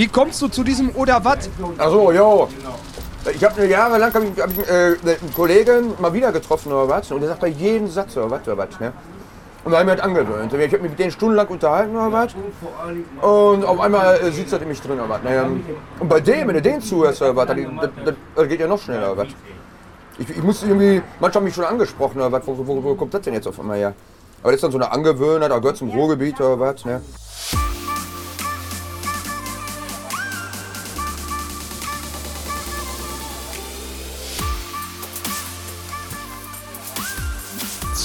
Wie kommst du zu diesem oder was? Achso, jo. Ich habe jahrelang hab ich, hab ich, äh, einen Kollegen mal wieder getroffen oder was. Und der sagt bei jedem Satz oder was oder was. Ne? Und da habe ich mich halt angewöhnt. Ich habe mich mit denen stundenlang unterhalten oder was. Und auf einmal äh, sitzt er in mich drin oder was. Naja, und bei dem, wenn du den zuhörst oder was, das, das, das geht ja noch schneller oder was. Ich, ich muss irgendwie, manche haben mich schon angesprochen oder was. Wo, wo, wo kommt das denn jetzt auf einmal her? Aber das ist dann so eine Angewöhnheit, da gehört zum Ruhrgebiet oder was. Ne?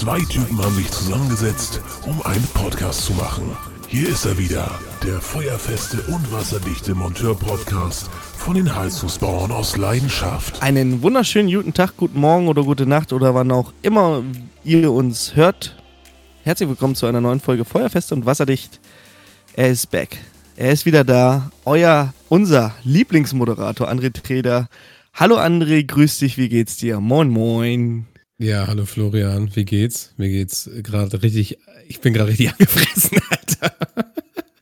Zwei Typen haben sich zusammengesetzt, um einen Podcast zu machen. Hier ist er wieder, der feuerfeste und wasserdichte Monteur-Podcast von den Heizungsbauern aus Leidenschaft. Einen wunderschönen guten Tag, guten Morgen oder gute Nacht oder wann auch immer ihr uns hört. Herzlich willkommen zu einer neuen Folge Feuerfest und wasserdicht. Er ist back. Er ist wieder da. Euer, unser Lieblingsmoderator André Treder. Hallo André, grüß dich, wie geht's dir? Moin, moin. Ja, hallo Florian, wie geht's? Mir geht's gerade richtig, ich bin gerade richtig angefressen, Alter.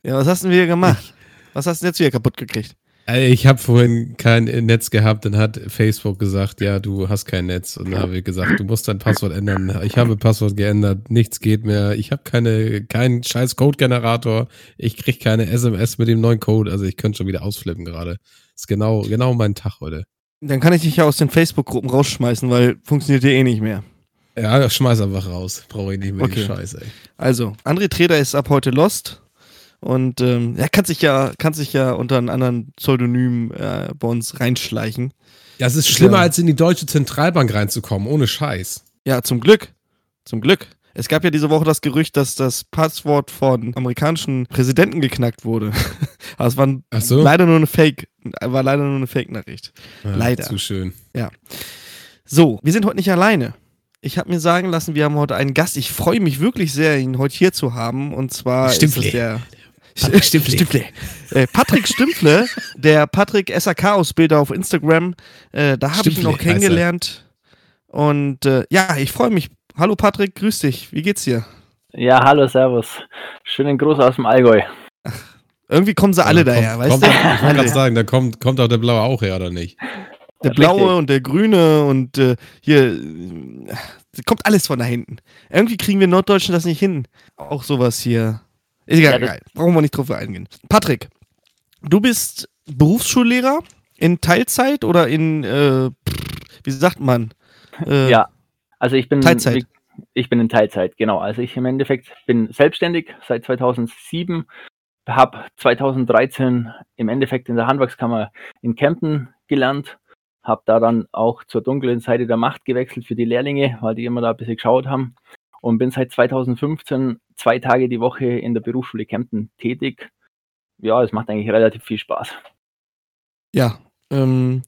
Ja, was hast du denn wieder gemacht? Was hast du denn jetzt wieder kaputt gekriegt? Ich habe vorhin kein Netz gehabt, dann hat Facebook gesagt, ja, du hast kein Netz. Und dann habe ich gesagt, du musst dein Passwort ändern. Ich habe Passwort geändert, nichts geht mehr. Ich habe keine, keinen scheiß Code-Generator. Ich kriege keine SMS mit dem neuen Code. Also ich könnte schon wieder ausflippen gerade. Ist genau, genau mein Tag heute. Dann kann ich dich ja aus den Facebook-Gruppen rausschmeißen, weil funktioniert ja eh nicht mehr. Ja, schmeiß einfach raus. Brauche ich nicht mehr Okay. die Scheiße, ey. Also, André Treder ist ab heute lost. Und ähm, er kann sich ja, kann sich ja unter einem anderen Pseudonym äh, bei uns reinschleichen. Ja, es ist schlimmer, Ja. als in die deutsche Zentralbank reinzukommen, ohne Scheiß. Ja, zum Glück. Zum Glück. Es gab ja diese Woche das Gerücht, dass das Passwort von amerikanischen Präsidenten geknackt wurde. Aber es war so. leider nur eine Fake, war leider nur eine Fake-Nachricht. Ja, Leider. Zu schön. So, wir sind heute nicht alleine. Ich habe mir sagen lassen, wir haben heute einen Gast. Ich freue mich wirklich sehr, ihn heute hier zu haben. Und zwar Stimpfle. ist der Patrick Stimpfle. Stimpfle. Äh, Patrick Stimpfle, der Patrick SAK-Ausbilder auf Instagram. Äh, da habe ich ihn auch kennengelernt. Und äh, ja, ich freue mich. Hallo Patrick, grüß dich. Wie geht's dir? Ja, hallo, servus. Schönen Gruß aus dem Allgäu. Irgendwie kommen sie alle Ja, daher, kommt, weißt kommt, du? Ich wollte gerade sagen, da kommt, kommt auch der Blaue auch her, oder nicht? Der Richtig. blaue und der grüne und äh, hier äh, kommt alles von da hinten. Irgendwie kriegen wir Norddeutschen das nicht hin. Auch sowas hier. Ist egal, Ja. Brauchen wir nicht drauf eingehen. Patrick, du bist Berufsschullehrer in Teilzeit oder in, äh, wie sagt man? Äh, Ja, also ich bin Teilzeit. Ich bin in Teilzeit, genau. Also ich im Endeffekt bin selbstständig seit 2007, habe 2013 im Endeffekt in der Handwerkskammer in Kempten gelernt, habe da dann auch zur dunklen Seite der Macht gewechselt für die Lehrlinge, weil die immer da ein bisschen geschaut haben und bin seit 2015 zwei Tage die Woche in der Berufsschule Kempten tätig. Ja, es macht eigentlich relativ viel Spaß. Ja, ähm,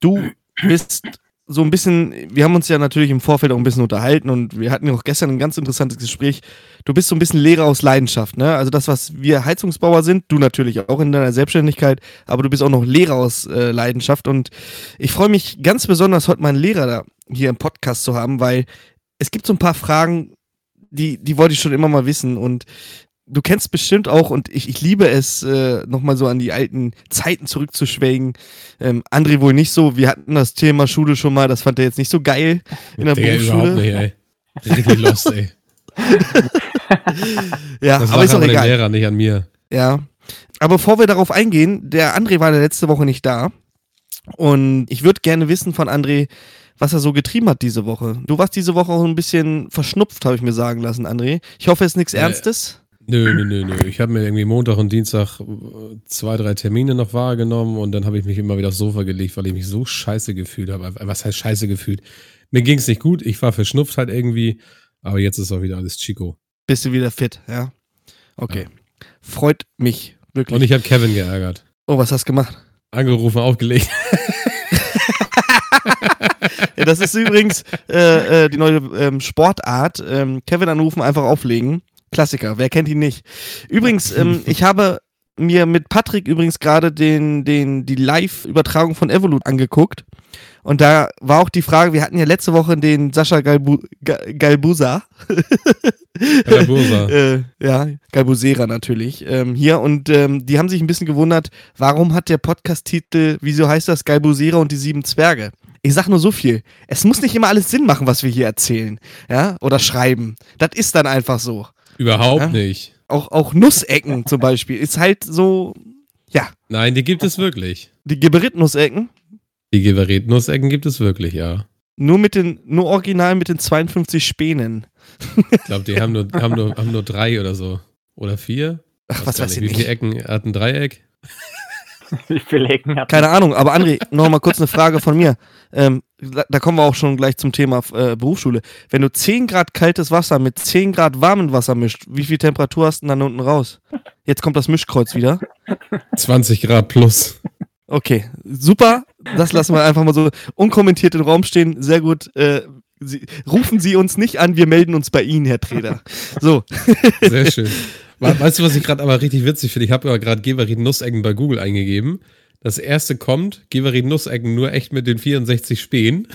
du bist so ein bisschen, wir haben uns ja natürlich im Vorfeld auch ein bisschen unterhalten und wir hatten ja auch gestern ein ganz interessantes Gespräch. Du bist so ein bisschen Lehrer aus Leidenschaft, ne? Also das, was wir Heizungsbauer sind, du natürlich auch in deiner Selbstständigkeit, aber du bist auch noch Lehrer aus äh, Leidenschaft und ich freue mich ganz besonders, heute meinen Lehrer da hier im Podcast zu haben, weil es gibt so ein paar Fragen, die, die wollte ich schon immer mal wissen und du kennst bestimmt auch, und ich, ich liebe es, äh, nochmal so an die alten Zeiten zurückzuschwelgen. Ähm, André wohl nicht so. Wir hatten das Thema Schule schon mal, das fand er jetzt nicht so geil in der Digga, überhaupt Berufsschule. nicht, ey. Richtig lost, ey. Ja, Das aber ist auch egal. Lehrer, nicht an mir. Ja. Aber bevor wir darauf eingehen, der André war letzte Woche nicht da. Und ich würde gerne wissen von André, was er so getrieben hat diese Woche. Du warst diese Woche auch ein bisschen verschnupft, habe ich mir sagen lassen, André. Ich hoffe, es ist nichts Äh, Ernstes. Nö, nö, nö, nö. Ich habe mir irgendwie Montag und Dienstag äh, zwei, drei Termine noch wahrgenommen und dann habe ich mich immer wieder aufs Sofa gelegt, weil ich mich so scheiße gefühlt habe. Was heißt scheiße gefühlt? Mir ging es nicht gut, ich war verschnupft halt irgendwie, aber jetzt ist auch wieder alles Chico. Bist du wieder fit, ja? Okay. Freut mich wirklich. Und ich habe Kevin geärgert. oh, was hast du gemacht? Angerufen, aufgelegt. Ja, das ist übrigens äh, äh, die neue ähm, Sportart. Ähm, Kevin anrufen, einfach auflegen. Klassiker, wer kennt ihn nicht? Übrigens, ähm, ich habe mir mit Patrick übrigens gerade den, den, die Live-Übertragung von Evolut angeguckt. Und da war auch die Frage, wir hatten ja letzte Woche den Sascha Galbu, Ga- Galbusa. Galbusa. äh, ja, Galbusera natürlich. Ähm, hier und ähm, die haben sich ein bisschen gewundert, warum hat der Podcast-Titel, wieso heißt das Galbusera und die sieben Zwerge? Ich sag nur so viel. Es muss nicht immer alles Sinn machen, was wir hier erzählen, ja, oder schreiben. Das ist dann einfach so. Überhaupt Ja? nicht. Auch, auch Nussecken zum Beispiel ist halt so, ja, Nein, die gibt es wirklich. die Geberit-Nussecken, Die Geberit-Nussecken gibt es wirklich, ja. nur mit den, nur original mit den 52 Spänen. Ich glaube, die haben nur, haben, nur, haben nur drei oder so. Oder vier? Ach, was weiß ich Wie nicht. viele Ecken hat ein Dreieck? Wie viele Ecken hat Keine Ahnung, aber André, noch mal kurz eine Frage von mir. Ähm, da da kommen wir auch schon gleich zum Thema äh, Berufsschule. Wenn du 10 Grad kaltes Wasser mit 10 Grad warmem Wasser mischt, wie viel Temperatur hast du denn dann unten raus? Jetzt kommt das Mischkreuz wieder. 20 Grad plus. Okay, super. Das lassen wir einfach mal so unkommentiert im Raum stehen. Sehr gut. Äh, Sie, rufen Sie uns nicht an, wir melden uns bei Ihnen, Herr Treder. So, Sehr schön. We- Weißt du, was ich gerade aber richtig witzig finde? Ich habe ja gerade Geberit Nussecken bei Google eingegeben. Das erste kommt, Geberit Nussecken nur echt mit den 64 Spähen.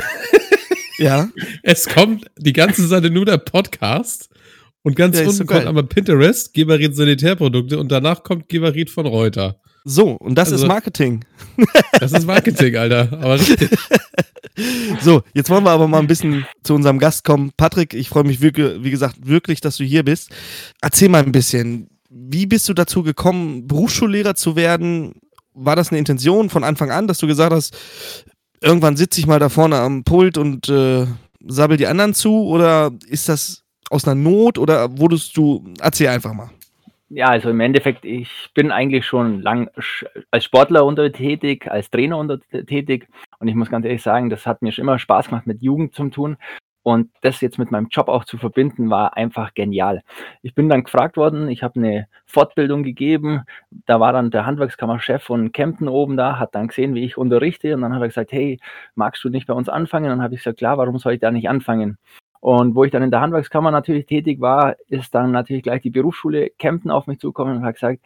ja. Es kommt die ganze Seite nur der Podcast. Und ganz Ja, ist so unten kommt aber Pinterest, Geberit Sanitärprodukte und danach kommt Geberit von Reuter. So, und das Also- ist Marketing. Das ist Marketing, Alter. Aber richtig. So, jetzt wollen wir aber mal ein bisschen zu unserem Gast kommen. Patrick, ich freue mich wirklich, wie gesagt, wirklich, dass du hier bist. Erzähl mal ein bisschen, wie bist du dazu gekommen, Berufsschullehrer zu werden? War das eine Intention von Anfang an, dass du gesagt hast, irgendwann sitze ich mal da vorne am Pult und äh, sabbel die anderen zu? Oder ist das aus einer Not oder wurdest du, erzähl einfach mal. Ja, also im Endeffekt, ich bin eigentlich schon lang als Sportler unter tätig, als Trainer unter tätig und ich muss ganz ehrlich sagen, das hat mir schon immer Spaß gemacht, mit Jugend zu tun und das jetzt mit meinem Job auch zu verbinden, war einfach genial. Ich bin dann gefragt worden, ich habe eine Fortbildung gegeben, da war dann der Handwerkskammerchef von Kempten oben da, hat dann gesehen, wie ich unterrichte und dann hat er gesagt, hey, magst du nicht bei uns anfangen? Und dann habe ich gesagt, klar, warum soll ich da nicht anfangen? Und wo ich dann in der Handwerkskammer natürlich tätig war, ist dann natürlich gleich die Berufsschule Kempten auf mich zugekommen und hat gesagt,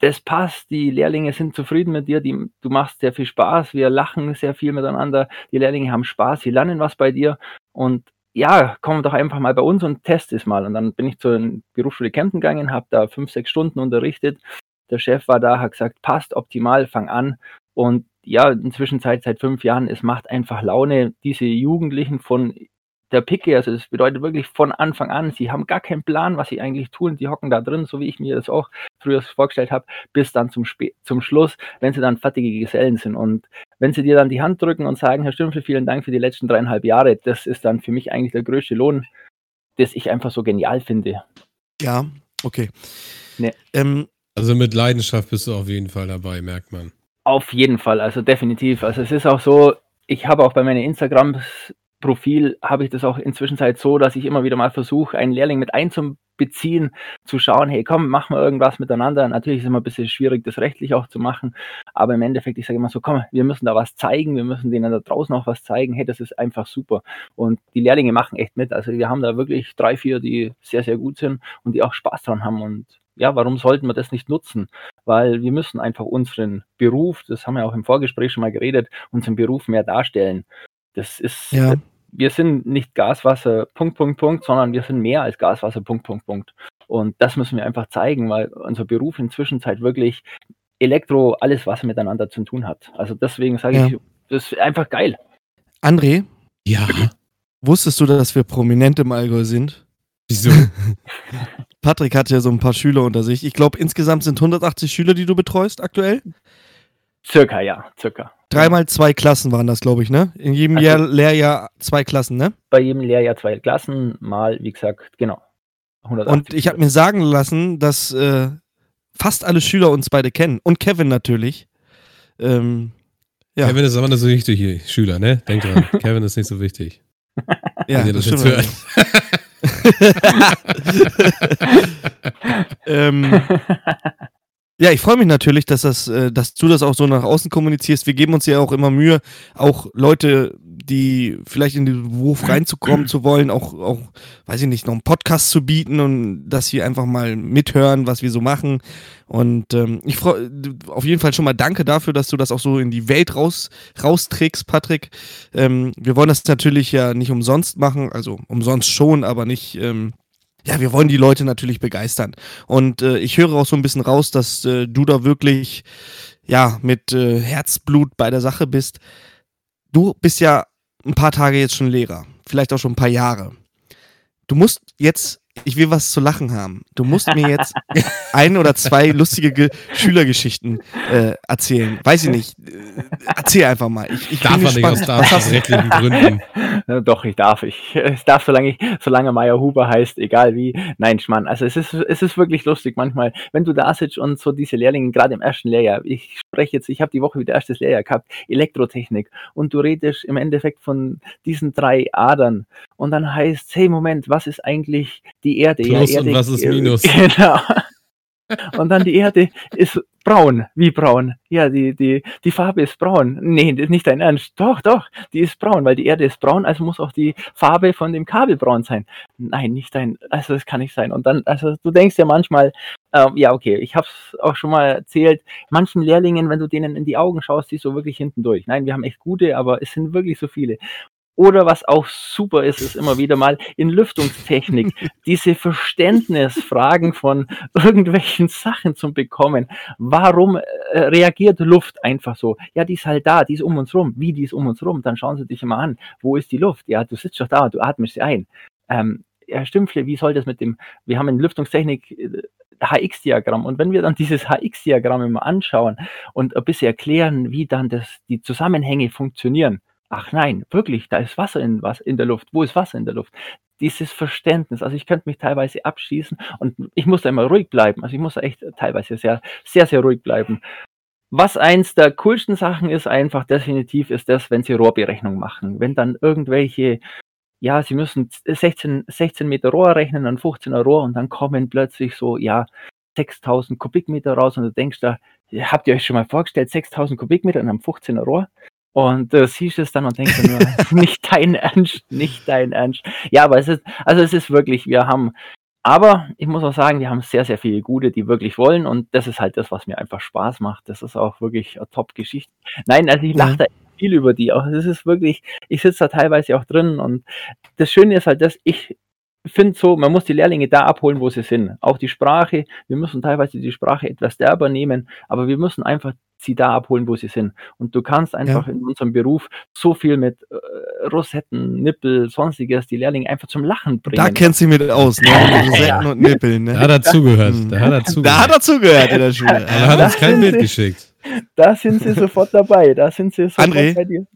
das passt, die Lehrlinge sind zufrieden mit dir, die, du machst sehr viel Spaß, wir lachen sehr viel miteinander, die Lehrlinge haben Spaß, sie lernen was bei dir und ja, komm doch einfach mal bei uns und test es mal. Und dann bin ich zur Berufsschule Kempten gegangen, habe da fünf, sechs Stunden unterrichtet. Der Chef war da, hat gesagt, passt optimal, fang an. Und ja, inzwischen seit, seit fünf Jahren, es macht einfach Laune, diese Jugendlichen von der Picke, also das bedeutet wirklich von Anfang an, sie haben gar keinen Plan, was sie eigentlich tun, die hocken da drin, so wie ich mir das auch früher vorgestellt habe, bis dann zum, Sp zum Schluss, wenn sie dann fertige Gesellen sind. Und wenn sie dir dann die Hand drücken und sagen, Herr Stümpfel, vielen Dank für die letzten dreieinhalb Jahre, das ist dann für mich eigentlich der größte Lohn, das ich einfach so genial finde. Ja, okay. Nee. Ähm, Also mit Leidenschaft bist du auf jeden Fall dabei, merkt man. Auf jeden Fall, also definitiv. Also es ist auch so, ich habe auch bei meinen Instagram-Profil, habe ich das auch inzwischen halt so, dass ich immer wieder mal versuche, einen Lehrling mit einzubeziehen, zu schauen, hey komm, mach mal irgendwas miteinander. Natürlich ist es immer ein bisschen schwierig, das rechtlich auch zu machen, aber im Endeffekt, ich sage immer so, komm, wir müssen da was zeigen, wir müssen denen da draußen auch was zeigen, hey, das ist einfach super. Und die Lehrlinge machen echt mit. Also wir haben da wirklich drei, vier, die sehr, sehr gut sind und die auch Spaß dran haben und ja, warum sollten wir das nicht nutzen? Weil wir müssen einfach unseren Beruf, das haben wir auch im Vorgespräch schon mal geredet, unseren Beruf mehr darstellen. Das ist, Ja. Wir sind nicht Gaswasser, Punkt, Punkt, Punkt, sondern wir sind mehr als Gaswasser, Punkt, Punkt, Punkt. Und das müssen wir einfach zeigen, weil unser Beruf inzwischen halt wirklich Elektro, alles, was miteinander zu tun hat. Also deswegen sage Ja. ich, das ist einfach geil. André, Ja. wusstest du, dass wir prominent im Allgäu sind? Wieso? Patrick hat ja so ein paar Schüler unter sich. Ich glaube, insgesamt sind 180 Schüler, die du betreust aktuell. Circa, ja, circa. Dreimal zwei Klassen waren das, glaube ich, ne? In jedem Also- Jahr, Lehrjahr zwei Klassen, ne? Bei jedem Lehrjahr zwei Klassen, mal, wie gesagt, genau. 180 Und ich habe mir sagen lassen, dass äh, fast alle Schüler uns beide kennen. Und Kevin natürlich. Ähm, ja, Kevin ist aber nicht so wichtig hier, Schüler, ne? Denkt dran, Kevin ist nicht so wichtig. ja, Wenn ihr das das jetzt stimmt. ähm, ja, ich freue mich natürlich, dass, das, äh, dass du das auch so nach außen kommunizierst. Wir geben uns ja auch immer Mühe, auch Leute, die vielleicht in den Beruf reinzukommen zu wollen, auch, auch, weiß ich nicht, noch einen Podcast zu bieten und dass sie einfach mal mithören, was wir so machen. Und ähm, ich freue auf jeden Fall schon mal danke dafür, dass du das auch so in die Welt raus, rausträgst, Patrick. Ähm, wir wollen das natürlich ja nicht umsonst machen, also umsonst schon, aber nicht. Ähm, ja, wir wollen die Leute natürlich begeistern. Und äh, ich höre auch so ein bisschen raus, dass äh, du da wirklich ja mit äh, Herzblut bei der Sache bist. Du bist ja ein paar Tage jetzt schon Lehrer, vielleicht auch schon ein paar Jahre. Du musst jetzt ich will was zu lachen haben. Du musst mir jetzt ein oder zwei lustige Ge Schülergeschichten äh, erzählen. Weiß ich nicht. Äh, erzähl einfach mal. Ich, ich darf man nicht aus datenschutzrechtlichen Gründen. Ja, doch, ich darf. Ich, es darf, solange, ich, solange Meier Huber heißt, egal wie. Nein, Schmann. Also es ist, es ist wirklich lustig manchmal, wenn du da sitzt und so diese Lehrlinge, gerade im ersten Lehrjahr, ich spreche jetzt, ich habe die Woche wieder erstes Lehrjahr gehabt, Elektrotechnik, und du redest im Endeffekt von diesen drei Adern. Und dann heißt, hey, Moment, was ist eigentlich die Erde. Plus ja, Erde, und was ist Minus? Genau. Und dann die Erde ist braun. Wie braun? Ja, die, die, die Farbe ist braun. Nee, das ist nicht dein Ernst. Doch, doch, die ist braun, weil die Erde ist braun, also muss auch die Farbe von dem Kabel braun sein. Nein, nicht dein, also das kann nicht sein. Und dann, also du denkst ja manchmal, ähm, ja, okay, ich habe es auch schon mal erzählt, manchen Lehrlingen, wenn du denen in die Augen schaust, die so wirklich hinten durch. Nein, wir haben echt gute, aber es sind wirklich so viele. Oder was auch super ist, ist immer wieder mal in Lüftungstechnik diese Verständnisfragen von irgendwelchen Sachen zu bekommen. Warum äh, reagiert Luft einfach so? Ja, die ist halt da, die ist um uns rum. Wie die ist um uns rum? Dann schauen Sie dich immer an. Wo ist die Luft? Ja, du sitzt doch da, du atmest sie ein. Ähm, Herr Stümpfle, wie soll das mit dem, wir haben in Lüftungstechnik HX-Diagramm. Und wenn wir dann dieses HX-Diagramm immer anschauen und ein bisschen erklären, wie dann das, die Zusammenhänge funktionieren, Ach nein, wirklich, da ist Wasser in, was, in der Luft. Wo ist Wasser in der Luft? Dieses Verständnis, also ich könnte mich teilweise abschießen und ich muss da immer ruhig bleiben. Also ich muss da echt teilweise sehr, sehr, sehr ruhig bleiben. Was eins der coolsten Sachen ist, einfach definitiv, ist das, wenn sie Rohrberechnung machen. Wenn dann irgendwelche, ja, sie müssen 16, 16 Meter Rohr rechnen, dann 15er Rohr und dann kommen plötzlich so, ja, 6000 Kubikmeter raus und du denkst da, habt ihr euch schon mal vorgestellt, 6000 Kubikmeter in einem 15er Rohr? Und äh, siehst es dann und denkst nur, nicht dein Ernst, nicht dein Ernst. Ja, aber es ist, also es ist wirklich, wir haben, aber ich muss auch sagen, wir haben sehr, sehr viele Gute, die wirklich wollen und das ist halt das, was mir einfach Spaß macht. Das ist auch wirklich eine Top-Geschichte. Nein, also ich lache ja. da viel über die. Auch es ist wirklich, ich sitze da teilweise auch drin und das Schöne ist halt, dass ich finde so, man muss die Lehrlinge da abholen, wo sie sind. Auch die Sprache, wir müssen teilweise die Sprache etwas derber nehmen, aber wir müssen einfach sie da abholen, wo sie sind. Und du kannst einfach ja. in unserem Beruf so viel mit äh, Rosetten, Nippel, sonstiges, die Lehrlinge einfach zum Lachen bringen. Da kennst du mit aus, ne? Rosetten ja. und Nippeln, ne? Da hat er zugehört. Da hat er zugehört. Da hat er zugehört in der Schule. Aber er hat uns kein Bild sie, geschickt. Da sind sie sofort dabei. Da sind sie sofort André, bei dir.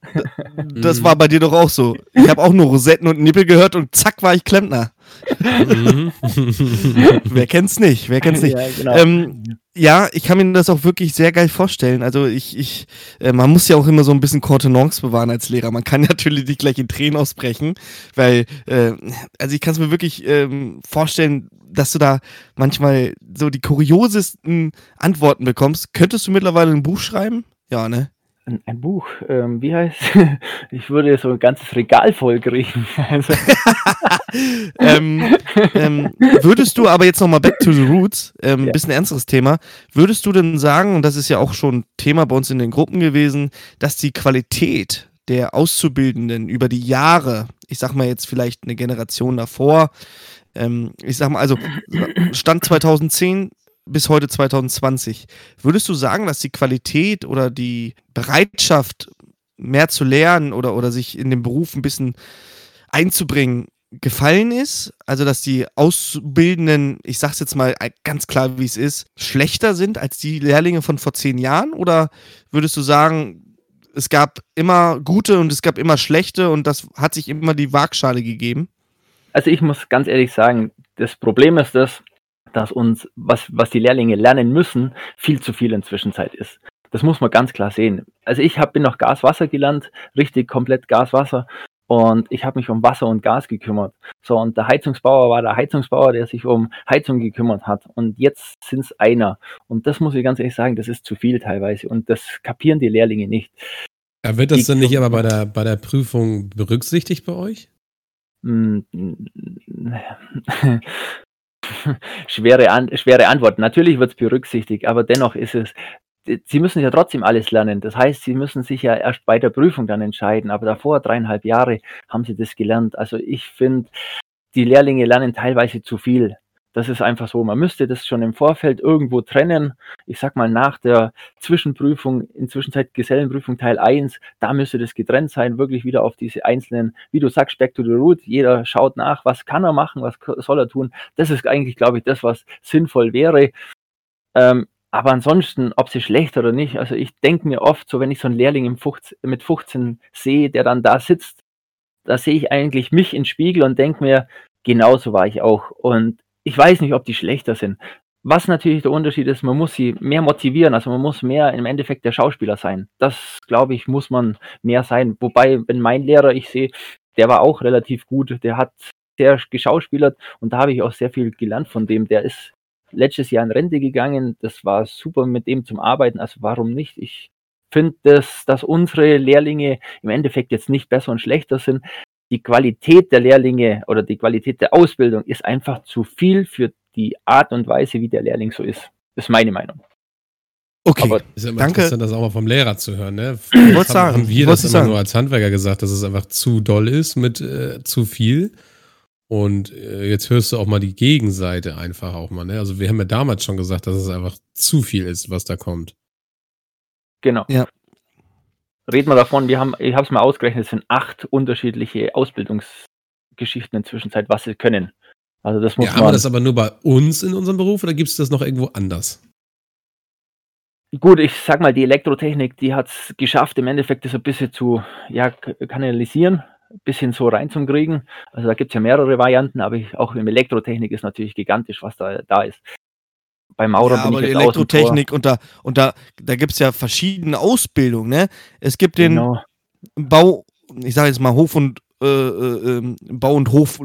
Das war bei dir doch auch so. Ich habe auch nur Rosetten und Nippel gehört und zack war ich Klempner. Mhm. Wer kennt's nicht? Wer kennt's nicht? Ja, genau. ähm, ja, ich kann mir das auch wirklich sehr geil vorstellen. Also ich, ich, äh, man muss ja auch immer so ein bisschen Kontenance bewahren als Lehrer. Man kann natürlich nicht gleich in Tränen ausbrechen, weil, äh, also ich kann es mir wirklich ähm, vorstellen, dass du da manchmal so die kuriosesten Antworten bekommst. Könntest du mittlerweile ein Buch schreiben? Ja, ne? Ein, ein Buch, ähm, wie heißt Ich würde so ein ganzes Regal voll kriegen. Also. Ähm, ähm, würdest du aber jetzt nochmal back to the roots, ähm, ja. bisschen ernsteres Thema, würdest du denn sagen, und das ist ja auch schon Thema bei uns in den Gruppen gewesen, dass die Qualität der Auszubildenden über die Jahre, ich sag mal jetzt vielleicht eine Generation davor, ähm, ich sag mal, also Stand 2010 bis heute 2020. Würdest du sagen, dass die Qualität oder die Bereitschaft, mehr zu lernen oder, oder sich in den Beruf ein bisschen einzubringen, gefallen ist? Also, dass die Auszubildenden, ich sag's jetzt mal ganz klar, wie es ist, schlechter sind als die Lehrlinge von vor zehn Jahren? Oder würdest du sagen, es gab immer gute und es gab immer schlechte und das hat sich immer die Waagschale gegeben? Also ich muss ganz ehrlich sagen, das Problem ist das, dass uns, was, was die Lehrlinge lernen müssen, viel zu viel inzwischen Zeit ist. Das muss man ganz klar sehen. Also ich hab, bin noch Gas-Wasser gelernt, richtig komplett Gas-Wasser. Und ich habe mich um Wasser und Gas gekümmert. So, und der Heizungsbauer war der Heizungsbauer, der sich um Heizung gekümmert hat. Und jetzt sind es einer. Und das muss ich ganz ehrlich sagen, das ist zu viel teilweise. Und das kapieren die Lehrlinge nicht. Ja, wird das Die- dann nicht aber bei der, bei der Prüfung berücksichtigt bei euch? Mm, schwere, An schwere Antwort. Natürlich wird es berücksichtigt, aber dennoch ist es, Sie müssen ja trotzdem alles lernen. Das heißt, Sie müssen sich ja erst bei der Prüfung dann entscheiden, aber davor dreieinhalb Jahre haben Sie das gelernt. Also ich finde, die Lehrlinge lernen teilweise zu viel. Das ist einfach so. Man müsste das schon im Vorfeld irgendwo trennen. Ich sag mal, nach der Zwischenprüfung, inzwischen Gesellenprüfung Teil 1, da müsste das getrennt sein, wirklich wieder auf diese einzelnen, wie du sagst, back to the root. Jeder schaut nach, was kann er machen, was soll er tun. Das ist eigentlich, glaube ich, das, was sinnvoll wäre. Ähm, aber ansonsten, ob sie schlecht oder nicht, also ich denke mir oft, so wenn ich so einen Lehrling im 15, mit 15 sehe, der dann da sitzt, da sehe ich eigentlich mich im Spiegel und denke mir, genauso war ich auch. Und ich weiß nicht, ob die schlechter sind. Was natürlich der Unterschied ist, man muss sie mehr motivieren, also man muss mehr im Endeffekt der Schauspieler sein. Das, glaube ich, muss man mehr sein. Wobei, wenn mein Lehrer, ich sehe, der war auch relativ gut, der hat sehr geschauspielert und da habe ich auch sehr viel gelernt von dem. Der ist letztes Jahr in Rente gegangen, das war super mit dem zum Arbeiten, also warum nicht? Ich finde, dass, dass unsere Lehrlinge im Endeffekt jetzt nicht besser und schlechter sind. Die Qualität der Lehrlinge oder die Qualität der Ausbildung ist einfach zu viel für die Art und Weise, wie der Lehrling so ist. Das ist meine Meinung. Okay. Aber Ist ja immer Danke. interessant, das auch mal vom Lehrer zu hören. Ne? Ich wollte Haben- sagen, Haben wir das immer sagen. nur als Handwerker gesagt, dass es einfach zu doll ist mit äh, zu viel. Und äh, jetzt hörst du auch mal die Gegenseite einfach auch mal. Ne? Also wir haben ja damals schon gesagt, dass es einfach zu viel ist, was da kommt. Genau. Ja. Reden wir davon, wir haben, ich habe es mal ausgerechnet, es sind acht unterschiedliche Ausbildungsgeschichten inzwischen, was sie können. Also das muss Ja, haben man. wir das aber nur bei uns in unserem Beruf oder gibt es das noch irgendwo anders? Gut, ich sag mal, die Elektrotechnik, die hat es geschafft, im Endeffekt das ein bisschen zu ja, kanalisieren, bisschen so reinzukriegen. Also da gibt es ja mehrere Varianten, aber ich, auch im Elektrotechnik ist natürlich gigantisch, was da, da ist. Bei Maurer ja, bin aber ich jetzt. Elektrotechnik und da, und da, da gibt es ja verschiedene Ausbildungen, ne? Es gibt den Genau. Bau, ich sage jetzt mal Hof und äh, äh, ähm, Bau und Hof,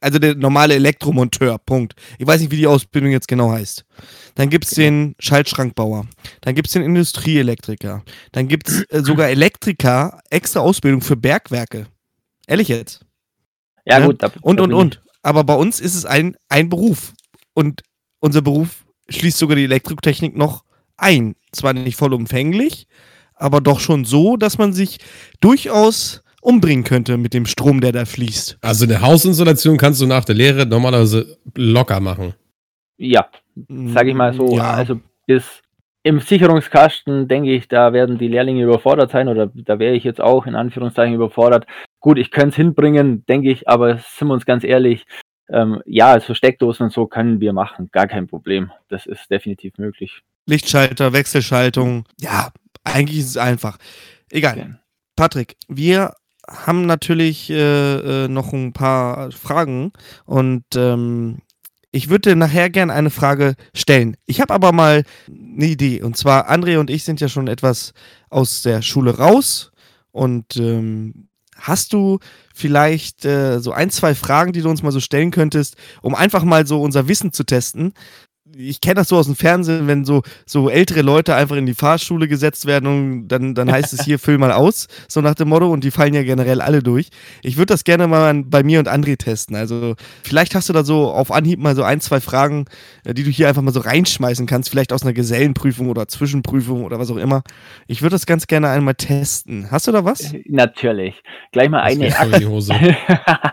also der normale Elektromonteur, Punkt. Ich weiß nicht, wie die Ausbildung jetzt genau heißt. Dann gibt es den Schaltschrankbauer, dann gibt es den Industrieelektriker, dann gibt es äh, sogar Elektriker, extra Ausbildung für Bergwerke. Ehrlich jetzt. Ja, ne? gut. Da, Und, da und, und. Aber bei uns ist es ein, ein Beruf. Und unser Beruf schließt sogar die Elektrotechnik noch ein. Zwar nicht vollumfänglich, aber doch schon so, dass man sich durchaus umbringen könnte mit dem Strom, der da fließt. Also eine Hausinstallation kannst du nach der Lehre normalerweise locker machen. Ja, sage ich mal so. Ja. Also bis im Sicherungskasten, denke ich, da werden die Lehrlinge überfordert sein oder da wäre ich jetzt auch in Anführungszeichen überfordert. Gut, ich könnte es hinbringen, denke ich, aber sind wir uns ganz ehrlich, ähm, ja, also Steckdosen und so können wir machen, gar kein Problem. Das ist definitiv möglich. Lichtschalter, Wechselschaltung. Ja, eigentlich ist es einfach. Egal. Okay. Patrick, wir haben natürlich äh, äh, noch ein paar Fragen und ähm, ich würde nachher gerne eine Frage stellen. Ich habe aber mal eine Idee und zwar André und ich sind ja schon etwas aus der Schule raus und ähm, hast du vielleicht äh, so ein, zwei Fragen, die du uns mal so stellen könntest, um einfach mal so unser Wissen zu testen? Ich kenne das so aus dem Fernsehen, wenn so, so ältere Leute einfach in die Fahrschule gesetzt werden und dann, dann heißt es hier, füll mal aus, so nach dem Motto, und die fallen ja generell alle durch. Ich würde das gerne mal bei mir und André testen. Also vielleicht hast du da so auf Anhieb mal so ein, zwei Fragen, äh, die du hier einfach mal so reinschmeißen kannst, vielleicht aus einer Gesellenprüfung oder Zwischenprüfung oder was auch immer. Ich würde das ganz gerne einmal testen. Hast du da was? Natürlich. Gleich mal Das eine.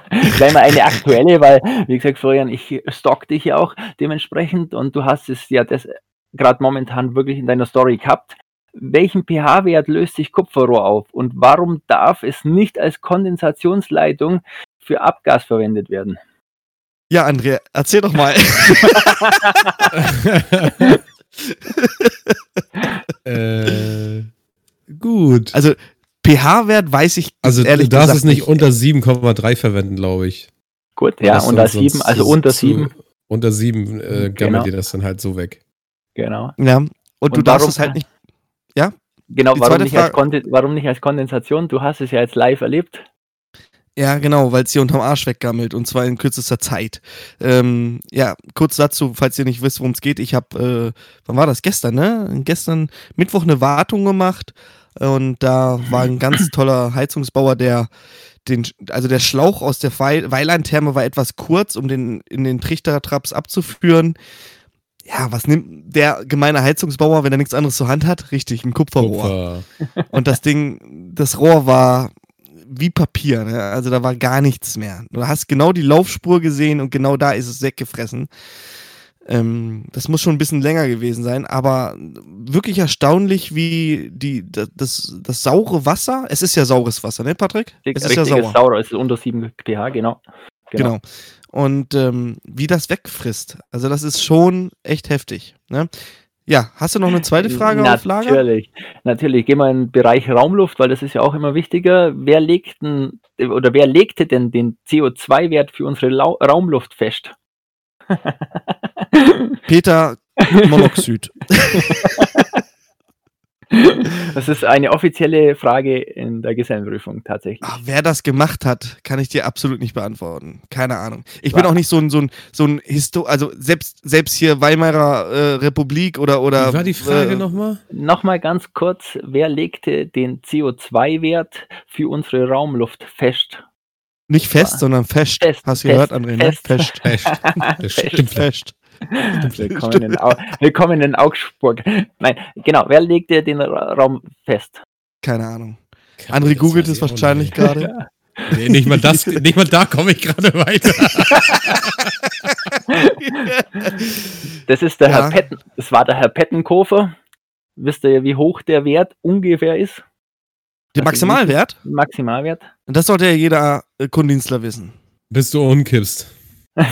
Gleich mal eine aktuelle, weil, wie gesagt, Florian, ich stock dich ja auch dementsprechend und du hast es ja das gerade momentan wirklich in deiner Story gehabt. Welchen pH-Wert löst sich Kupferrohr auf und warum darf es nicht als Kondensationsleitung für Abgas verwendet werden? Ja, André, erzähl doch mal. äh, gut. Also pH-Wert weiß ich Also ehrlich du darfst gesagt es nicht unter 7,3 verwenden, glaube ich. Gut, ja, unter sonst- sonst 7, also unter zu- 7, Unter 7 äh, gammelt Genau. dir das dann halt so weg. genau. Ja. Und, du Und darfst warum es halt nicht. Genau, Die warum nicht, warum nicht als Kondensation? Du hast es ja jetzt live erlebt. Ja, genau, weil es hier unterm Arsch weggammelt und zwar in kürzester Zeit. Ähm, ja, kurz dazu, falls ihr nicht wisst, worum es geht. Ich habe, äh, wann war das? Gestern, ne? Gestern Mittwoch eine Wartung gemacht und da war ein ganz toller Heizungsbauer, der den, also der Schlauch aus der Weil Weilandtherme war etwas kurz, um den in den Trichtertraps abzuführen. Ja, was nimmt der gemeine Heizungsbauer, wenn er nichts anderes zur Hand hat? Richtig, ein Kupferrohr. Kupfer. Und das Ding, das Rohr war wie Papier, ne? also da war gar nichts mehr. Du hast genau die Laufspur gesehen und genau da ist es weggefressen. Ähm, das muss schon ein bisschen länger gewesen sein, aber wirklich erstaunlich, wie die, das, das, das saure Wasser, es ist ja saures Wasser, ne, Patrick? Es ist ja sauer. Sauer, es ist unter 7 pH, genau. Genau. Und ähm, wie das wegfrisst. Also das ist schon echt heftig. Ne? Ja, hast du noch eine zweite Frage auf Lager? Natürlich, natürlich. Gehen wir in den Bereich Raumluft, weil das ist ja auch immer wichtiger. Wer legt denn, oder wer legte denn den CO2-Wert für unsere Lau Raumluft fest? Peter Monoxid. Das ist eine offizielle Frage in der Gesellenprüfung tatsächlich. Ah, wer das gemacht hat, kann ich dir absolut nicht beantworten. Keine Ahnung. Ich bin War- auch nicht so ein, so ein, so ein Histo also selbst, selbst hier Weimarer äh, Republik oder, oder Wie war die Frage äh, nochmal? Nochmal ganz kurz, wer legte den CO2-Wert für unsere Raumluft fest? Nicht fest, sondern fest. Fest, Hast du fest, gehört, André, ne? fest. Fest. Stimmt. Fest. Willkommen in, Au Willkommen in Augsburg. Nein, genau, wer legte den Ra Raum fest? Keine Ahnung. Kann André googelt es wahrscheinlich gerade. Nee, nicht mal das, nicht mal da komme ich gerade weiter. Das ist der Ja. Herr Petten, das war der Herr Pettenkofer. Wisst ihr, wie hoch der Wert ungefähr ist? Der Maximalwert? Maximalwert? Und das sollte ja jeder äh, Kundendienstler wissen. Bis du umkippst.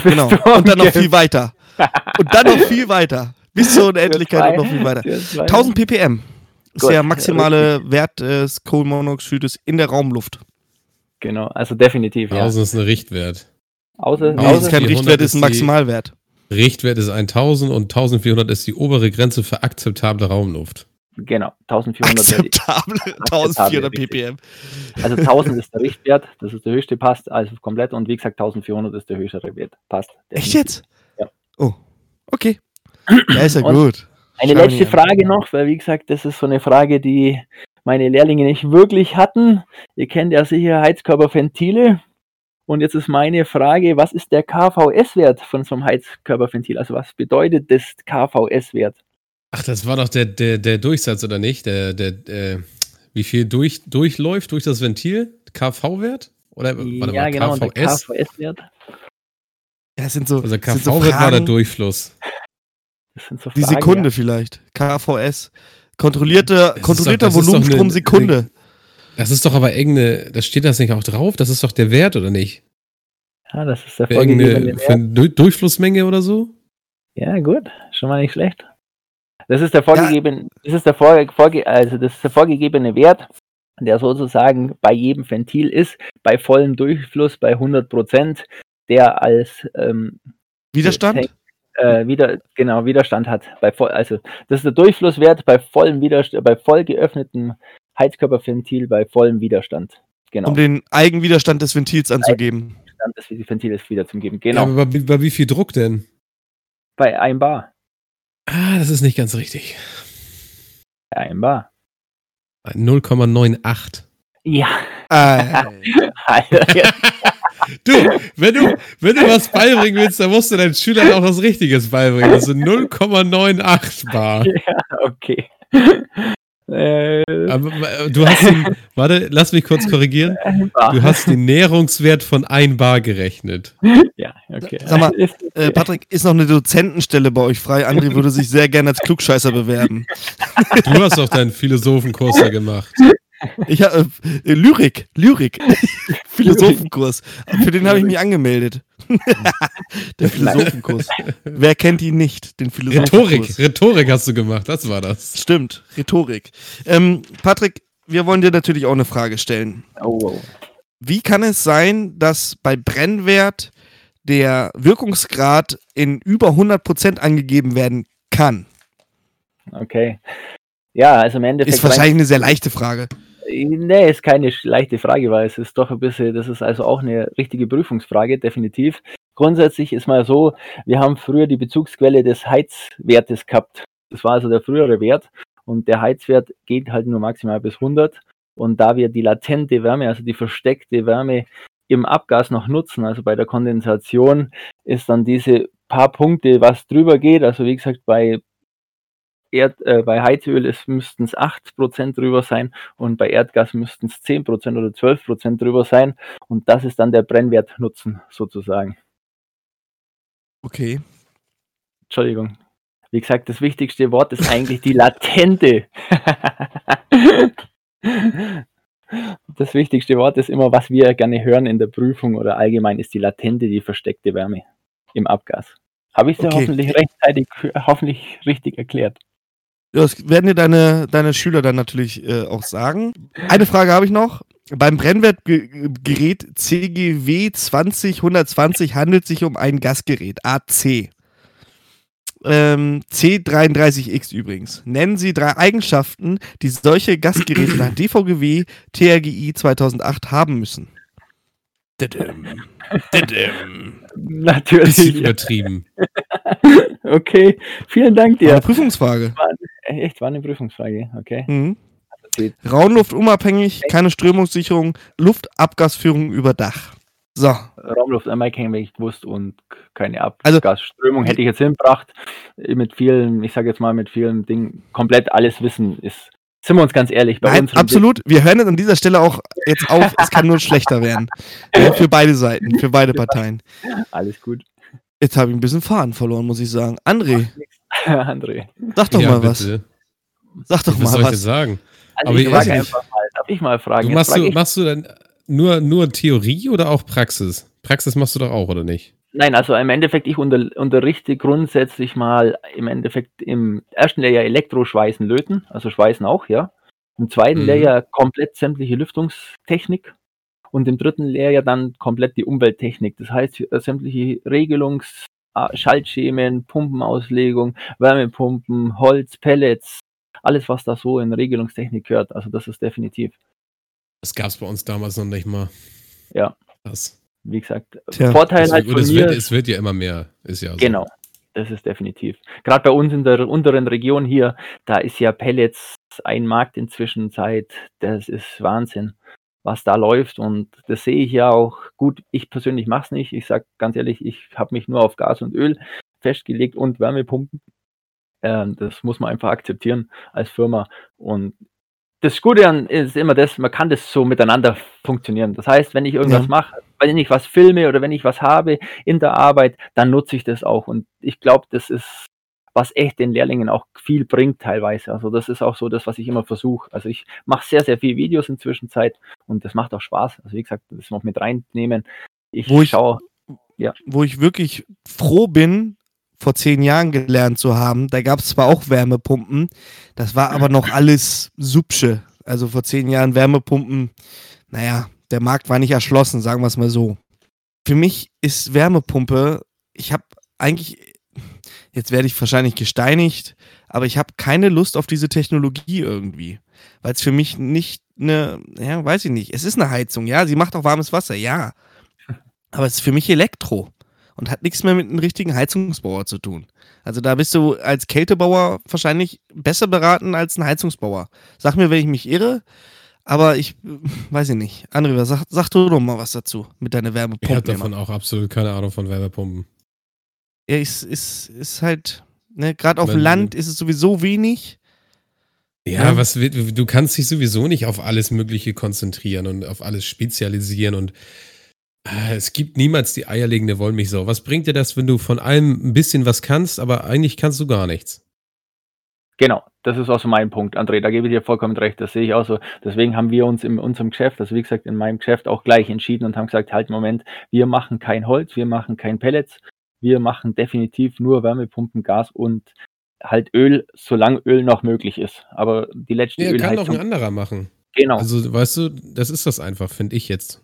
Genau. Und dann noch viel weiter. Und dann noch viel weiter. Bis zur Unendlichkeit und noch viel weiter. 1000 ppm ist Gut, der maximale Wert des Kohlenmonoxides in der Raumluft. Genau, also definitiv. Ja. 1000 ist ein Richtwert. Außer, Außer ist kein 400 Richtwert, ist ein Maximalwert. Richtwert ist 1000 und 1400 ist die obere Grenze für akzeptable Raumluft. Genau, 1400. wäre die- Akzeptable 1400 richtig. ppm. Also 1000 ist der Richtwert, das ist der höchste, passt also komplett. Und wie gesagt, 1400 ist der höchste Wert, passt. Echt definitiv. jetzt? Ja. Oh, okay. Ja, ist ja Und- gut. Eine Schau letzte an. Frage noch, weil wie gesagt, das ist so eine Frage, die meine Lehrlinge nicht wirklich hatten. Ihr kennt ja sicher Heizkörperventile. Und jetzt ist meine Frage, was ist der KVS-Wert von so einem Heizkörperventil? Also was bedeutet das KVS-Wert? Ach, das war doch der, der, der Durchsatz, oder nicht? Der, der, äh, wie viel durch, durchläuft durch das Ventil? KV-Wert? Oder warte ja, mal, genau, KVS? KVS-Wert. Ja, es sind so, Also sind so KV-Wert war der Durchfluss. Das sind so die Fragen, Sekunde Ja. vielleicht. KVS. Kontrollierte, kontrollierter das ist doch Volumenstrom eine- Sekunde. Das ist doch aber irgendeine, da steht das nicht auch drauf? Das ist doch der Wert, oder nicht? Ja, das ist der vorgegebene Irgendeine für eine Du- Durchflussmenge oder so? Ja, gut, schon mal nicht schlecht. Das ist der vorgegebene, das ist der vorge, vorge, also das ist der vorgegebene Wert, der sozusagen bei jedem Ventil ist, bei vollem Durchfluss bei 100 Prozent, der als ähm, Widerstand? äh, wieder, genau, Widerstand hat. Bei voll, also das ist der Durchflusswert bei vollem Widerstand, bei voll geöffnetem Heizkörperventil bei vollem Widerstand. Genau, Um den Eigenwiderstand des Ventils anzugeben. Widerstand des Ventils wieder zu geben. Ja, Genau, aber bei, bei wie viel Druck denn? bei 1 Bar. Ah, das ist nicht ganz richtig. Bei 1 Bar. 0,98. Ja, Äh, Du, wenn du, wenn du was beibringen willst, dann musst du deinen Schülern auch was Richtiges beibringen. Das sind 0,98 Bar. okay. Äh, Aber äh, du hast den, warte, lass mich kurz korrigieren. Du hast den Nährungswert von 1 Bar gerechnet. ja, okay. Sag mal, äh, Patrick, ist noch eine Dozentenstelle bei euch frei? André würde sich sehr gerne als Klugscheißer bewerben. Du hast doch deinen Philosophenkurs da gemacht. Ich hab, äh, äh, Lyrik, Lyrik. Philosophenkurs. Für den habe ich mich angemeldet. Der Philosophenkurs. Wer kennt ihn nicht? Den Philosophenkurs. Rhetorik, Rhetorik hast du gemacht, das war das. Stimmt, Rhetorik. Ähm, Patrick, wir wollen dir natürlich auch eine Frage stellen. oh, oh. Wie kann es sein, dass bei Brennwert der Wirkungsgrad in über 100% angegeben werden kann? okay. Ja, also im Endeffekt. Ist wahrscheinlich eine sehr leichte Frage. Nee, ist keine leichte Frage, weil es ist doch ein bisschen, das ist also auch eine richtige Prüfungsfrage, definitiv. Grundsätzlich ist mal so, wir haben früher die Bezugsquelle des Heizwertes gehabt. Das war also der frühere Wert und der Heizwert geht halt nur maximal bis 100. Und da wir die latente Wärme, also die versteckte Wärme im Abgas noch nutzen, also bei der Kondensation, ist dann diese paar Punkte, was drüber geht. Also wie gesagt, bei Erd, äh, bei Heizöl müssten es 8% drüber sein und bei Erdgas müssten es 10% oder 12% drüber sein. Und das ist dann der Brennwertnutzen sozusagen. Okay. Entschuldigung. Wie gesagt, das wichtigste Wort ist eigentlich die latente. das wichtigste Wort ist immer, was wir gerne hören in der Prüfung oder allgemein ist die latente, die versteckte Wärme im Abgas. Habe ich es okay. hoffentlich rechtzeitig, hoffentlich richtig erklärt. Das werden dir deine, deine Schüler dann natürlich äh, auch sagen. Eine Frage habe ich noch. Beim Brennwertgerät CGW 20120 handelt es sich um ein Gasgerät, AC. Ähm, C33X übrigens. Nennen Sie drei Eigenschaften, die solche Gasgeräte nach DVGW TRGI 2008 haben müssen. Natürlich. übertrieben. okay, vielen Dank dir. War eine Prüfungsfrage. War, echt, war eine Prüfungsfrage, okay. Mhm. Raumluft unabhängig, keine Strömungssicherung, Luftabgasführung über Dach. So. Raumluft einmal kennen wir nicht gewusst und keine Abgasströmung also, hätte ich jetzt hinbracht. Mit vielen, ich sage jetzt mal mit vielen Dingen, komplett alles wissen ist sind wir uns ganz ehrlich, bei Nein, uns. Absolut. Wir hören an dieser Stelle auch jetzt auf. es kann nur schlechter werden. Ja, für beide Seiten, für beide Parteien. Alles gut. Jetzt habe ich ein bisschen Faden verloren, muss ich sagen. André. André. Sag doch ja, mal bitte. was. Sag doch was mal soll was. Ich sagen? Also Aber ich frage einfach mal, darf ich mal fragen? Du machst, du, machst du dann nur, nur Theorie oder auch Praxis? Praxis machst du doch auch, oder nicht? Nein, also im Endeffekt, ich unter, unterrichte grundsätzlich mal im Endeffekt im ersten Lehrjahr Elektroschweißen, Löten, also Schweißen auch, ja. Im zweiten mhm. Lehrjahr komplett sämtliche Lüftungstechnik und im dritten Lehrjahr dann komplett die Umwelttechnik. Das heißt, äh, sämtliche Regelungs-, äh, Schaltschemen, Pumpenauslegung, Wärmepumpen, Holz, Pellets, alles, was da so in Regelungstechnik gehört. Also das ist definitiv. Das gab es bei uns damals noch nicht mal. Ja. Das. Wie gesagt, Tja. Vorteil es, halt von es mir. Wird, es wird ja immer mehr, ist ja so. Genau, das ist definitiv. Gerade bei uns in der unteren Region hier, da ist ja Pellets ein Markt inzwischen seit, das ist Wahnsinn, was da läuft und das sehe ich ja auch gut. Ich persönlich mache es nicht. Ich sage ganz ehrlich, ich habe mich nur auf Gas und Öl festgelegt und Wärmepumpen. Ähm, das muss man einfach akzeptieren als Firma und das Gute an ist immer das, man kann das so miteinander funktionieren. Das heißt, wenn ich irgendwas ja. mache, wenn ich was filme oder wenn ich was habe in der Arbeit, dann nutze ich das auch. Und ich glaube, das ist, was echt den Lehrlingen auch viel bringt teilweise. Also das ist auch so das, was ich immer versuche. Also ich mache sehr, sehr viele Videos inzwischen Zeit und das macht auch Spaß. Also wie gesagt, das noch mit reinnehmen. Ich, wo ich schaue. Ja. Wo ich wirklich froh bin, vor zehn Jahren gelernt zu haben. Da gab es zwar auch Wärmepumpen, das war aber noch alles Subsche. Also vor zehn Jahren Wärmepumpen, naja, der Markt war nicht erschlossen, sagen wir es mal so. Für mich ist Wärmepumpe, ich habe eigentlich, jetzt werde ich wahrscheinlich gesteinigt, aber ich habe keine Lust auf diese Technologie irgendwie. Weil es für mich nicht eine, ja, weiß ich nicht. Es ist eine Heizung, ja, sie macht auch warmes Wasser, ja. Aber es ist für mich Elektro und hat nichts mehr mit einem richtigen Heizungsbauer zu tun. Also da bist du als Kältebauer wahrscheinlich besser beraten als ein Heizungsbauer. Sag mir, wenn ich mich irre, aber ich weiß ich nicht. André, sag, sag du doch mal was dazu mit deiner Wärmepumpe. Ich habe davon auch absolut keine Ahnung von Wärmepumpen. Ja, ist, ist, ist halt, ne, gerade auf dem Land ist es sowieso wenig. Ja, ja, was du kannst dich sowieso nicht auf alles Mögliche konzentrieren und auf alles spezialisieren und äh, es gibt niemals die eierlegende Wollmilchsau. Was bringt dir das, wenn du von allem ein bisschen was kannst, aber eigentlich kannst du gar nichts? Genau, das ist auch so mein Punkt, André. Da gebe ich dir vollkommen recht. Das sehe ich auch so. Deswegen haben wir uns in unserem Geschäft, also wie gesagt, in meinem Geschäft auch gleich entschieden und haben gesagt, halt, Moment, wir machen kein Holz, wir machen kein Pellets, wir machen definitiv nur Wärmepumpen, Gas und halt Öl, solange Öl noch möglich ist. Aber die letzte ja, Ölheizung... kann doch ein anderer machen. Genau. Also, weißt du, das ist das einfach, finde ich jetzt.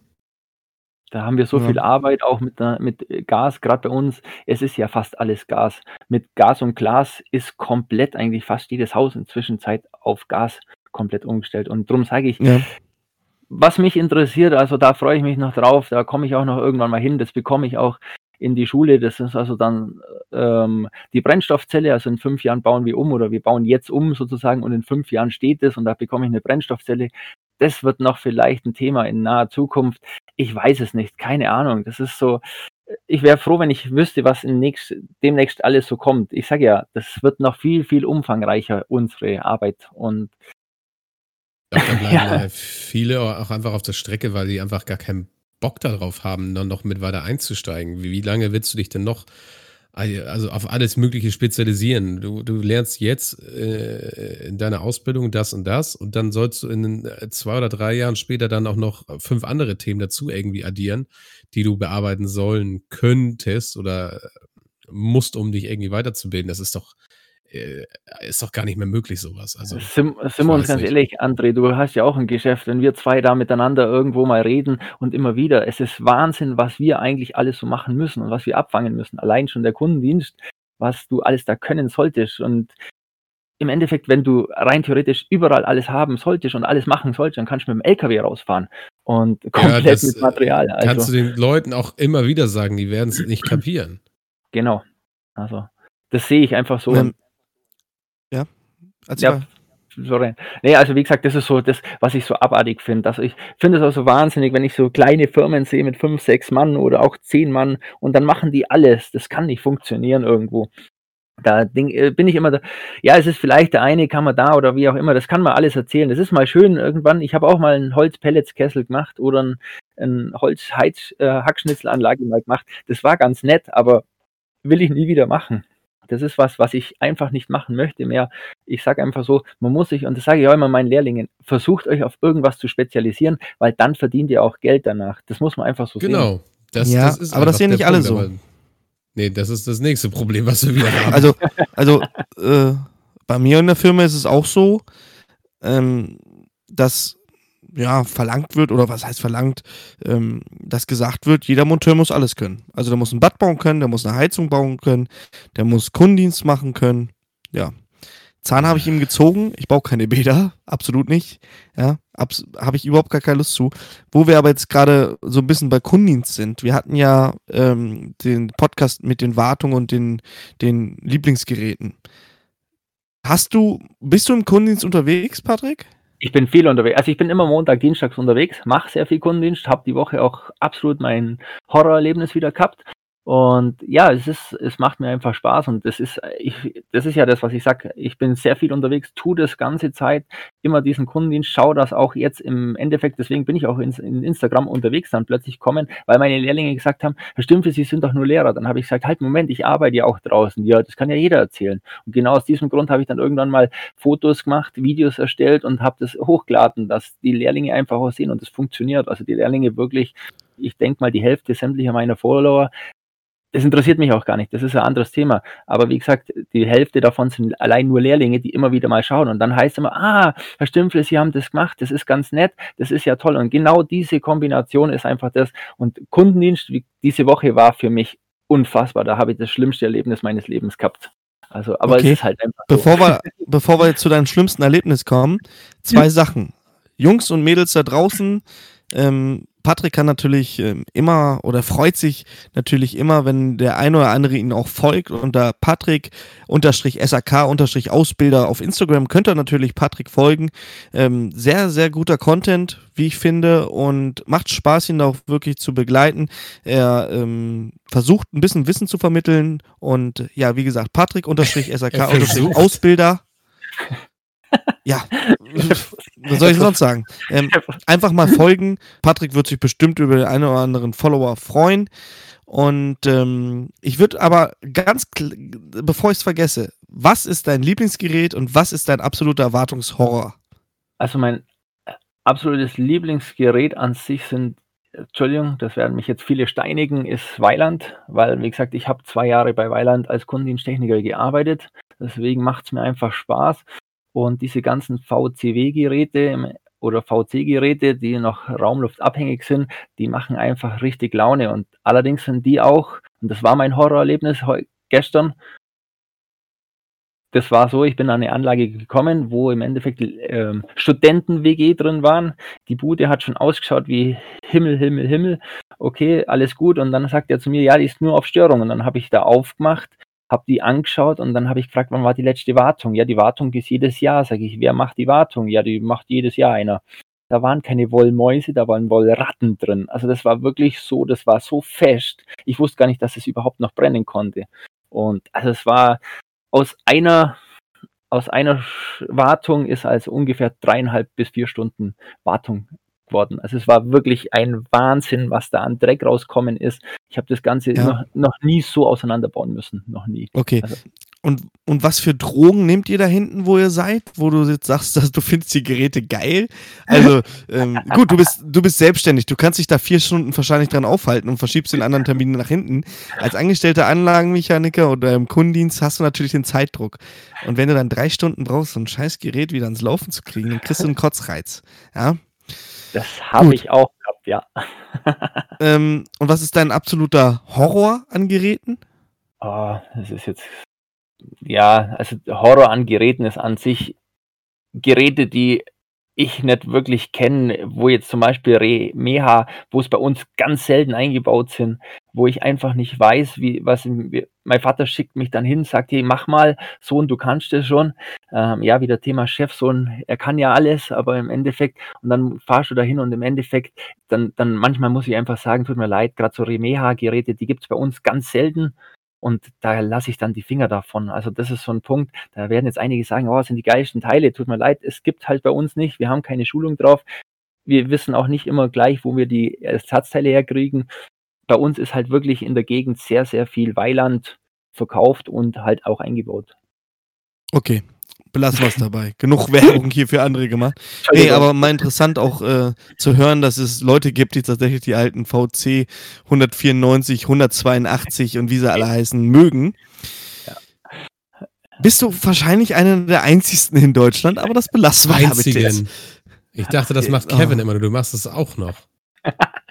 Da haben wir so ja. viel Arbeit auch mit, mit Gas, gerade bei uns. Es ist ja fast alles Gas. Mit Gas und Glas ist komplett eigentlich fast jedes Haus inzwischen Zeit auf Gas komplett umgestellt. Und darum sage ich, ja. was mich interessiert, also da freue ich mich noch drauf, da komme ich auch noch irgendwann mal hin, das bekomme ich auch in die Schule. Das ist also dann ähm, die Brennstoffzelle. Also in fünf Jahren bauen wir um oder wir bauen jetzt um sozusagen und in fünf Jahren steht es und da bekomme ich eine Brennstoffzelle. Das wird noch vielleicht ein Thema in naher Zukunft. Ich weiß es nicht, keine Ahnung. Das ist so, ich wäre froh, wenn ich wüsste, was nächst, demnächst alles so kommt. Ich sage ja, das wird noch viel, viel umfangreicher, unsere Arbeit. Und da bleiben ja. viele auch einfach auf der Strecke, weil die einfach gar keinen Bock darauf haben, dann noch mit weiter einzusteigen. Wie, wie lange willst du dich denn noch also auf alles Mögliche spezialisieren. Du, du lernst jetzt äh, in deiner Ausbildung das und das und dann sollst du in äh, zwei oder drei Jahren später dann auch noch fünf andere Themen dazu irgendwie addieren, die du bearbeiten sollen könntest oder musst, um dich irgendwie weiterzubilden. Das ist doch, äh, ist doch gar nicht mehr möglich, sowas. Also, sind, sind wir uns ganz nicht. ehrlich, André, du hast ja auch ein Geschäft, wenn wir zwei da miteinander irgendwo mal reden und immer wieder, es ist Wahnsinn, was wir eigentlich alles so machen müssen und was wir abfangen müssen. Allein schon der Kundendienst, was du alles da können solltest. Und im Endeffekt, wenn du rein theoretisch überall alles haben solltest und alles machen solltest, dann kannst du mit dem LKW rausfahren und komplett ja, das, mit Material. Also, kannst du den Leuten auch immer wieder sagen, die werden es nicht kapieren. Genau. Also, das sehe ich einfach so. Ähm, ja. Erzähl ja. Sorry. Nee, also wie gesagt, das ist so das, was ich so abartig finde. Also ich finde es auch so wahnsinnig, wenn ich so kleine Firmen sehe mit fünf, sechs Mann oder auch zehn Mann und dann machen die alles. Das kann nicht funktionieren irgendwo. Da äh, bin ich immer da, ja, es ist vielleicht der eine Kammer da oder wie auch immer, das kann man alles erzählen. Das ist mal schön irgendwann. Ich habe auch mal einen Holzpelletskessel gemacht oder ein, ein Holzheizhackschnitzelanlage äh, mal gemacht. Das war ganz nett, aber will ich nie wieder machen. Das ist was, was ich einfach nicht machen möchte mehr. Ich sage einfach so, man muss sich, und das sage ich auch immer meinen Lehrlingen, versucht euch auf irgendwas zu spezialisieren, weil dann verdient ihr auch Geld danach. Das muss man einfach so genau. sehen. Genau. Das, ja, das ist aber das sehen nicht alle so. Nee, das ist das nächste Problem, was wir wieder haben. Also, also äh, bei mir in der Firma ist es auch so, ähm, dass ja, verlangt wird, oder was heißt verlangt, ähm, dass gesagt wird, jeder Monteur muss alles können. Also der muss ein Bad bauen können, der muss eine Heizung bauen können, der muss Kundendienst machen können. Ja. Zahn habe ich ihm gezogen. Ich baue keine Bäder, absolut nicht. Ja, habe ich überhaupt gar keine Lust zu. Wo wir aber jetzt gerade so ein bisschen bei Kundendienst sind. Wir hatten ja ähm, den Podcast mit den Wartungen und den, den Lieblingsgeräten. Hast du, bist du im Kundendienst unterwegs, Patrick? Ich bin viel unterwegs. Also ich bin immer Montag, Dienstags unterwegs, mache sehr viel Kundendienst, habe die Woche auch absolut mein Horrorerlebnis wieder gehabt. Und ja, es ist, es macht mir einfach Spaß und das ist, ich, das ist ja das, was ich sage. Ich bin sehr viel unterwegs, tue das ganze Zeit, immer diesen Kundendienst, schaue das auch jetzt im Endeffekt, deswegen bin ich auch in, in Instagram unterwegs dann plötzlich kommen, weil meine Lehrlinge gesagt haben, Herr Stümpfe, Sie sind doch nur Lehrer. Dann habe ich gesagt, halt, Moment, ich arbeite ja auch draußen. Ja, das kann ja jeder erzählen. Und genau aus diesem Grund habe ich dann irgendwann mal Fotos gemacht, Videos erstellt und habe das hochgeladen, dass die Lehrlinge einfach auch sehen und das funktioniert. Also die Lehrlinge wirklich ich denke mal, die Hälfte sämtlicher meiner Follower das interessiert mich auch gar nicht. Das ist ein anderes Thema. Aber wie gesagt, die Hälfte davon sind allein nur Lehrlinge, die immer wieder mal schauen. Und dann heißt es immer, ah, Herr Stümpfle, Sie haben das gemacht, das ist ganz nett, das ist ja toll. Und genau diese Kombination ist einfach das. Und Kundendienst, wie diese Woche war für mich unfassbar. Da habe ich das schlimmste Erlebnis meines Lebens gehabt. Also, aber okay. es ist halt einfach. Bevor, so. wir, bevor wir jetzt zu deinem schlimmsten Erlebnis kommen, zwei Sachen. Jungs und Mädels da draußen, ähm, Patrick kann natürlich ähm, immer oder freut sich natürlich immer, wenn der eine oder andere ihn auch folgt. Unter Patrick SAK Ausbilder auf Instagram könnt ihr natürlich Patrick folgen. Ähm, sehr, sehr guter Content, wie ich finde, und macht Spaß, ihn auch wirklich zu begleiten. Er ähm, versucht ein bisschen Wissen zu vermitteln und ja, wie gesagt, Patrick SAK Ausbilder. Ja, was soll ich sonst sagen? Ähm, einfach mal folgen. Patrick wird sich bestimmt über den einen oder anderen Follower freuen. Und ähm, ich würde aber ganz, bevor ich es vergesse, was ist dein Lieblingsgerät und was ist dein absoluter Erwartungshorror? Also mein äh, absolutes Lieblingsgerät an sich sind, Entschuldigung, das werden mich jetzt viele steinigen, ist Weiland, weil wie gesagt, ich habe zwei Jahre bei Weiland als Kundendiensttechniker gearbeitet. Deswegen macht es mir einfach Spaß. Und diese ganzen VCW-Geräte oder VC-Geräte, die noch raumluftabhängig sind, die machen einfach richtig Laune. Und allerdings sind die auch, und das war mein Horrorerlebnis gestern, das war so, ich bin an eine Anlage gekommen, wo im Endeffekt ähm, Studenten-WG drin waren. Die Bude hat schon ausgeschaut wie Himmel, Himmel, Himmel. Okay, alles gut. Und dann sagt er zu mir, ja, die ist nur auf Störung. Und dann habe ich da aufgemacht, habe die angeschaut und dann habe ich gefragt, wann war die letzte Wartung? Ja, die Wartung ist jedes Jahr. Sage ich, wer macht die Wartung? Ja, die macht jedes Jahr einer. Da waren keine Wollmäuse, da waren Wollratten drin. Also das war wirklich so, das war so fest. Ich wusste gar nicht, dass es überhaupt noch brennen konnte. Und also es war aus einer aus einer Wartung ist also ungefähr dreieinhalb bis vier Stunden Wartung geworden. Also es war wirklich ein Wahnsinn, was da an Dreck rauskommen ist. Ich habe das Ganze ja. noch, noch, nie so auseinanderbauen müssen. Noch nie. Okay. Also, und, und was für Drogen nehmt ihr da hinten, wo ihr seid, wo du jetzt sagst, dass du findest die Geräte geil? Also ähm, gut, du bist, du bist selbstständig, du kannst dich da vier Stunden wahrscheinlich dran aufhalten und verschiebst den anderen Termin nach hinten. Als angestellter Anlagenmechaniker oder im Kundendienst hast du natürlich den Zeitdruck. Und wenn du dann drei Stunden brauchst, so ein scheiß Gerät wieder ans Laufen zu kriegen, dann kriegst du einen Kotzreiz. Ja. Das habe ich auch gehabt, ja. ähm, und was ist dein absoluter Horror an Geräten? Oh, das ist jetzt ja, also Horror an Geräten ist an sich Geräte, die ich nicht wirklich kenne, wo jetzt zum Beispiel Remeha, wo es bei uns ganz selten eingebaut sind, wo ich einfach nicht weiß, wie, was, mein Vater schickt mich dann hin, sagt, hey, mach mal, Sohn, du kannst das schon. Ähm, ja, wieder Thema Chefsohn, er kann ja alles, aber im Endeffekt, und dann fahrst du dahin und im Endeffekt, dann, dann manchmal muss ich einfach sagen, tut mir leid, gerade so Remeha-Geräte, die gibt es bei uns ganz selten und da lasse ich dann die Finger davon. Also das ist so ein Punkt, da werden jetzt einige sagen, oh, das sind die geilsten Teile, tut mir leid, es gibt halt bei uns nicht, wir haben keine Schulung drauf. Wir wissen auch nicht immer gleich, wo wir die Ersatzteile herkriegen. Bei uns ist halt wirklich in der Gegend sehr, sehr viel Weiland verkauft und halt auch eingebaut. Okay, belassen wir es dabei. Genug Werbung hier für andere gemacht. Nee, aber mal interessant auch äh, zu hören, dass es Leute gibt, die tatsächlich die alten VC 194, 182 und wie sie alle heißen, mögen. Bist du wahrscheinlich einer der einzigsten in Deutschland, aber das belassen wir Einzigen. Jetzt. Ich dachte, das macht Kevin oh. immer, du machst es auch noch.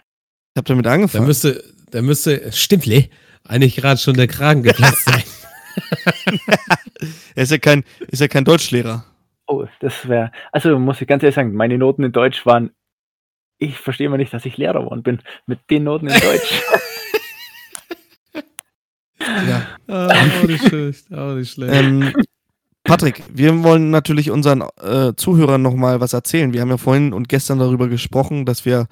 Ich habe damit angefangen. Da müsste, da müsste, stimmt, eigentlich gerade schon der Kragen geplatzt sein. er ist ja kein, ist ja kein Deutschlehrer. Oh, das wäre, also muss ich ganz ehrlich sagen, meine Noten in Deutsch waren, ich verstehe immer nicht, dass ich Lehrer geworden bin, mit den Noten in Deutsch. ja. Oh, auch nicht schlecht, auch nicht schlecht. Ähm, Patrick, wir wollen natürlich unseren äh, Zuhörern nochmal was erzählen. Wir haben ja vorhin und gestern darüber gesprochen, dass wir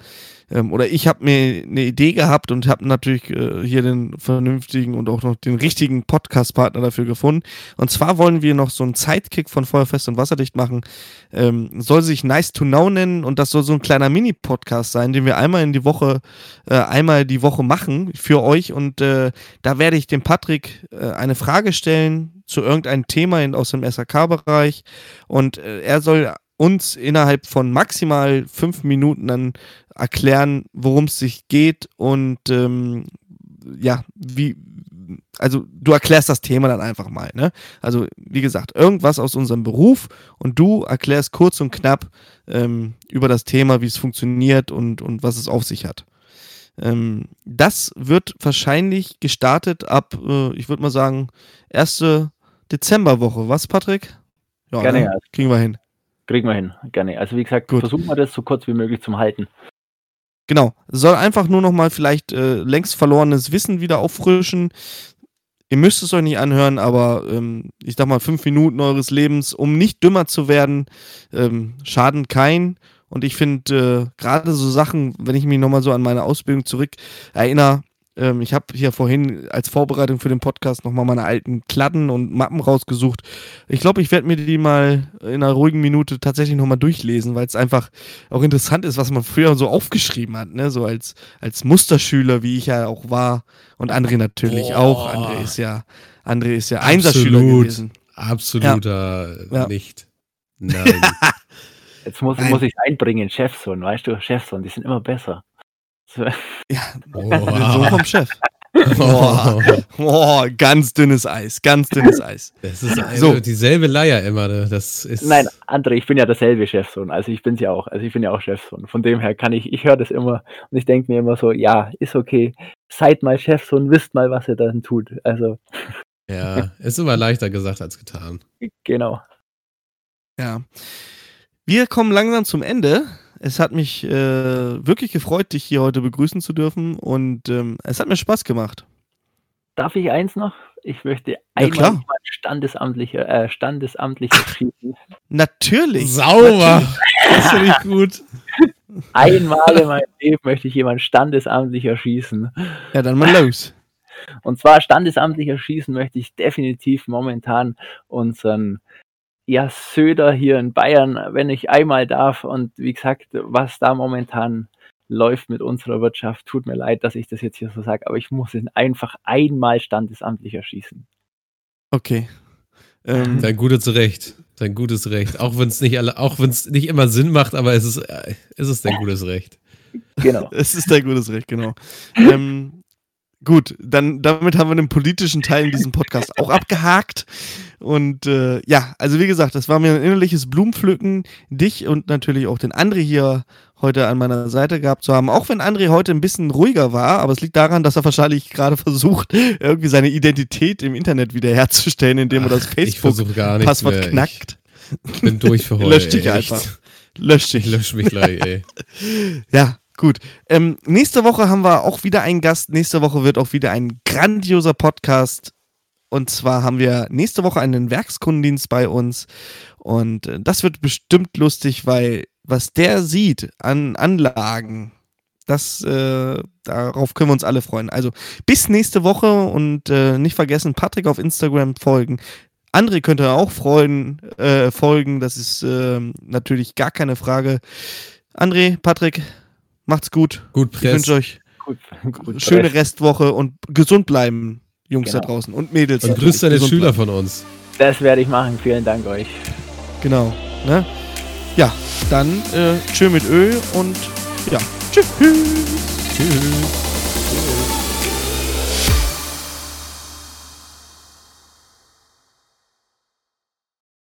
ähm, oder ich habe mir eine Idee gehabt und habe natürlich äh, hier den vernünftigen und auch noch den richtigen Podcast-Partner dafür gefunden. Und zwar wollen wir noch so einen Sidekick von Feuerfest und Wasserdicht machen. Ähm, soll sich Nice to Know nennen und das soll so ein kleiner Mini-Podcast sein, den wir einmal in die Woche, äh, einmal die Woche machen für euch. Und äh, da werde ich dem Patrick äh, eine Frage stellen zu irgendeinem Thema in, aus dem SAK-Bereich und äh, er soll uns innerhalb von maximal fünf Minuten dann erklären, worum es sich geht und ähm, ja, wie, also du erklärst das Thema dann einfach mal, ne? Also wie gesagt, irgendwas aus unserem Beruf und du erklärst kurz und knapp ähm, über das Thema, wie es funktioniert und, und was es auf sich hat. Ähm, das wird wahrscheinlich gestartet ab, äh, ich würde mal sagen, erste Dezemberwoche. Was, Patrick? Ja, Gerne, ne? Kriegen wir hin. Kriegen wir hin, gerne. Also wie gesagt, Gut. versuchen wir das so kurz wie möglich zum Halten. Genau. Soll einfach nur noch mal vielleicht äh, längst verlorenes Wissen wieder auffrischen. Ihr müsst es euch nicht anhören, aber ähm, ich sag mal, fünf Minuten eures Lebens, um nicht dümmer zu werden, ähm, schaden kein. Und ich finde äh, gerade so Sachen, wenn ich mich nochmal so an meine Ausbildung zurück erinnere, ähm, ich habe hier vorhin als Vorbereitung für den Podcast nochmal meine alten Kladden und Mappen rausgesucht. Ich glaube, ich werde mir die mal in einer ruhigen Minute tatsächlich nochmal durchlesen, weil es einfach auch interessant ist, was man früher so aufgeschrieben hat, ne? So als, als Musterschüler, wie ich ja auch war. Und André natürlich Boah. auch. André ist ja, André ist ja Absolut. Einserschüler gewesen. Absoluter ja. nicht. Nein. Jetzt muss, muss ich einbringen, Chefsohn, weißt du, Chefsohn, die sind immer besser. Ja, oh. so vom Chef. Oh, oh, ganz dünnes Eis, ganz dünnes Eis. Das ist so. dieselbe Leier immer. Ne? Das ist Nein, André, ich bin ja derselbe Chefsohn. Also ich bin ja auch. Also ich bin ja auch Chefsohn. Von dem her kann ich, ich höre das immer und ich denke mir immer so, ja, ist okay. Seid mal Chefsohn, wisst mal, was ihr dann tut. Also. Ja, ist immer leichter gesagt als getan. Genau. Ja. Wir kommen langsam zum Ende. Es hat mich äh, wirklich gefreut, dich hier heute begrüßen zu dürfen und ähm, es hat mir Spaß gemacht. Darf ich eins noch? Ich möchte einmal klar. jemand standesamtlicher, äh, standesamtlicher schießen. Natürlich. Sauber! Das finde ich gut. Einmal in meinem Leben möchte ich jemand standesamtlicher schießen. Ja, dann mal los. Und zwar standesamtlicher schießen möchte ich definitiv momentan unseren ja, Söder hier in Bayern, wenn ich einmal darf. Und wie gesagt, was da momentan läuft mit unserer Wirtschaft, tut mir leid, dass ich das jetzt hier so sage, aber ich muss ihn einfach einmal standesamtlicher schießen. Okay. Ähm, Dein gutes Recht. Dein gutes Recht. Auch wenn es nicht alle, auch wenn es nicht immer Sinn macht, aber es ist, es ist dein gutes Recht. Genau. es ist dein gutes Recht, genau. ähm, gut, dann damit haben wir den politischen Teil in diesem Podcast auch abgehakt. Und äh, ja, also wie gesagt, das war mir ein innerliches Blumenpflücken, dich und natürlich auch den André hier heute an meiner Seite gehabt zu haben. Auch wenn André heute ein bisschen ruhiger war, aber es liegt daran, dass er wahrscheinlich gerade versucht, irgendwie seine Identität im Internet wiederherzustellen, indem er das Facebook-Passwort knackt. Ich bin durch für heute. Lösch dich ey, einfach. echt. Lösch Ich dich. lösche mich gleich, ey. Ja, gut. Ähm, nächste Woche haben wir auch wieder einen Gast. Nächste Woche wird auch wieder ein grandioser Podcast. Und zwar haben wir nächste Woche einen Werkskundendienst bei uns. Und äh, das wird bestimmt lustig, weil was der sieht an Anlagen, das, äh, darauf können wir uns alle freuen. Also bis nächste Woche und äh, nicht vergessen, Patrick auf Instagram folgen. André könnt ihr auch freuen, äh, folgen, das ist ähm, natürlich gar keine Frage. André, Patrick, macht's gut. Gut, Ich Press. wünsche euch Gut, gut schöne Rest. Restwoche und gesund bleiben, Jungs da Genau. draußen und Mädels. Und natürlich. grüß deine Schüler bleiben. von uns. Das werde ich machen. Vielen Dank euch. Genau. Ne? Ja, dann äh, tschö mit Öl und ja, tschüss. Tschüss.